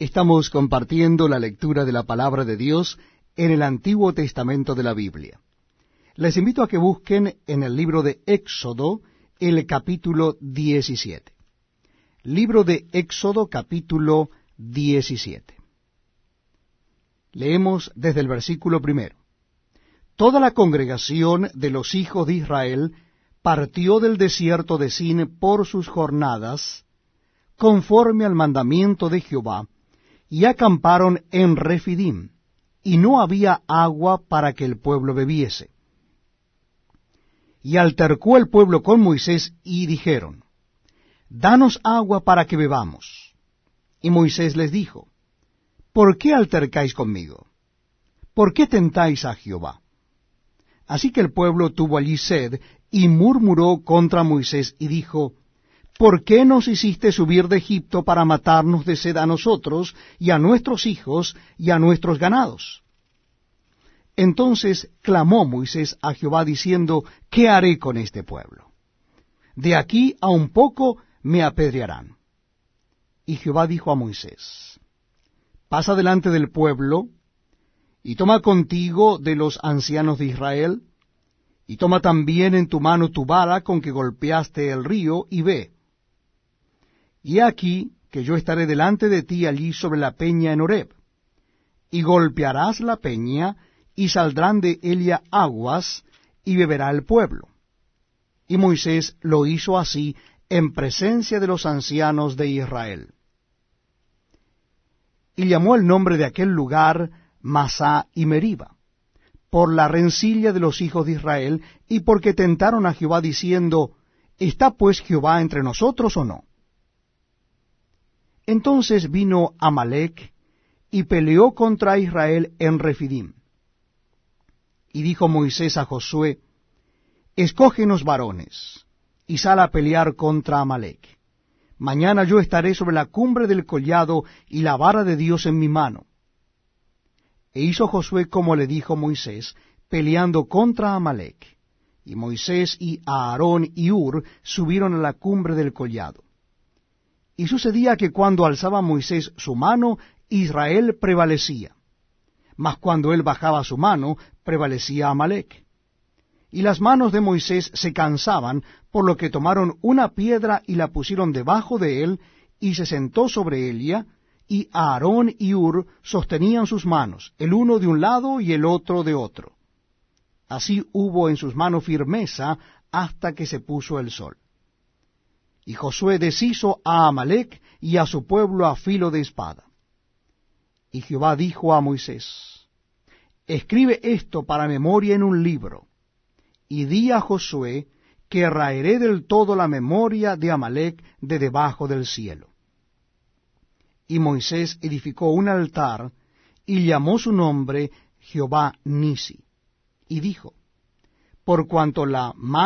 Estamos compartiendo la lectura de la palabra de Dios en el Antiguo Testamento de la Biblia. Les invito a que busquen en el libro de Éxodo el capítulo 17. Libro de Éxodo capítulo 17. Leemos desde el versículo primero. Toda la congregación de los hijos de Israel partió del desierto de Sin por sus jornadas, conforme al mandamiento de Jehová, y acamparon en Refidim, y no había agua para que el pueblo bebiese. Y altercó el pueblo con Moisés y dijeron, Danos agua para que bebamos. Y Moisés les dijo, ¿Por qué altercáis conmigo? ¿Por qué tentáis a Jehová? Así que el pueblo tuvo allí sed, y murmuró contra Moisés, y dijo, ¿Por qué nos hiciste subir de Egipto para matarnos de sed a nosotros y a nuestros hijos y a nuestros ganados? Entonces clamó Moisés a Jehová diciendo, ¿qué haré con este pueblo? De aquí a un poco me apedrearán. Y Jehová dijo a Moisés, pasa delante del pueblo, y toma contigo de los ancianos de Israel, y toma también en tu mano tu vara con que golpeaste el río, y ve. Y aquí que yo estaré delante de ti allí sobre la peña en Horeb, y golpearás la peña, y saldrán de ella aguas, y beberá el pueblo. Y Moisés lo hizo así en presencia de los ancianos de Israel. Y llamó el nombre de aquel lugar Masá y Meriba, por la rencilla de los hijos de Israel, y porque tentaron a Jehová diciendo, ¿Está pues Jehová entre nosotros o no? Entonces vino Amalek y peleó contra Israel en Refidim. Y dijo Moisés a Josué, Escógenos varones, y sal a pelear contra Amalek. Mañana yo estaré sobre la cumbre del collado y la vara de Dios en mi mano. E hizo Josué como le dijo Moisés, peleando contra Amalek. Y Moisés y Aarón y Ur subieron a la cumbre del collado. Y sucedía que cuando alzaba Moisés su mano, Israel prevalecía. Mas cuando él bajaba su mano, prevalecía Amalek. Y las manos de Moisés se cansaban, por lo que tomaron una piedra y la pusieron debajo de él, y se sentó sobre ella, y Aarón y Ur sostenían sus manos, el uno de un lado y el otro de otro. Así hubo en sus manos firmeza hasta que se puso el sol. Y Josué deshizo a Amalek y a su pueblo a filo de espada. Y Jehová dijo a Moisés, Escribe esto para memoria en un libro, y di a Josué que raeré del todo la memoria de Amalek de debajo del cielo. Y Moisés edificó un altar, y llamó su nombre Jehová Nisi, y dijo, Por cuanto la mano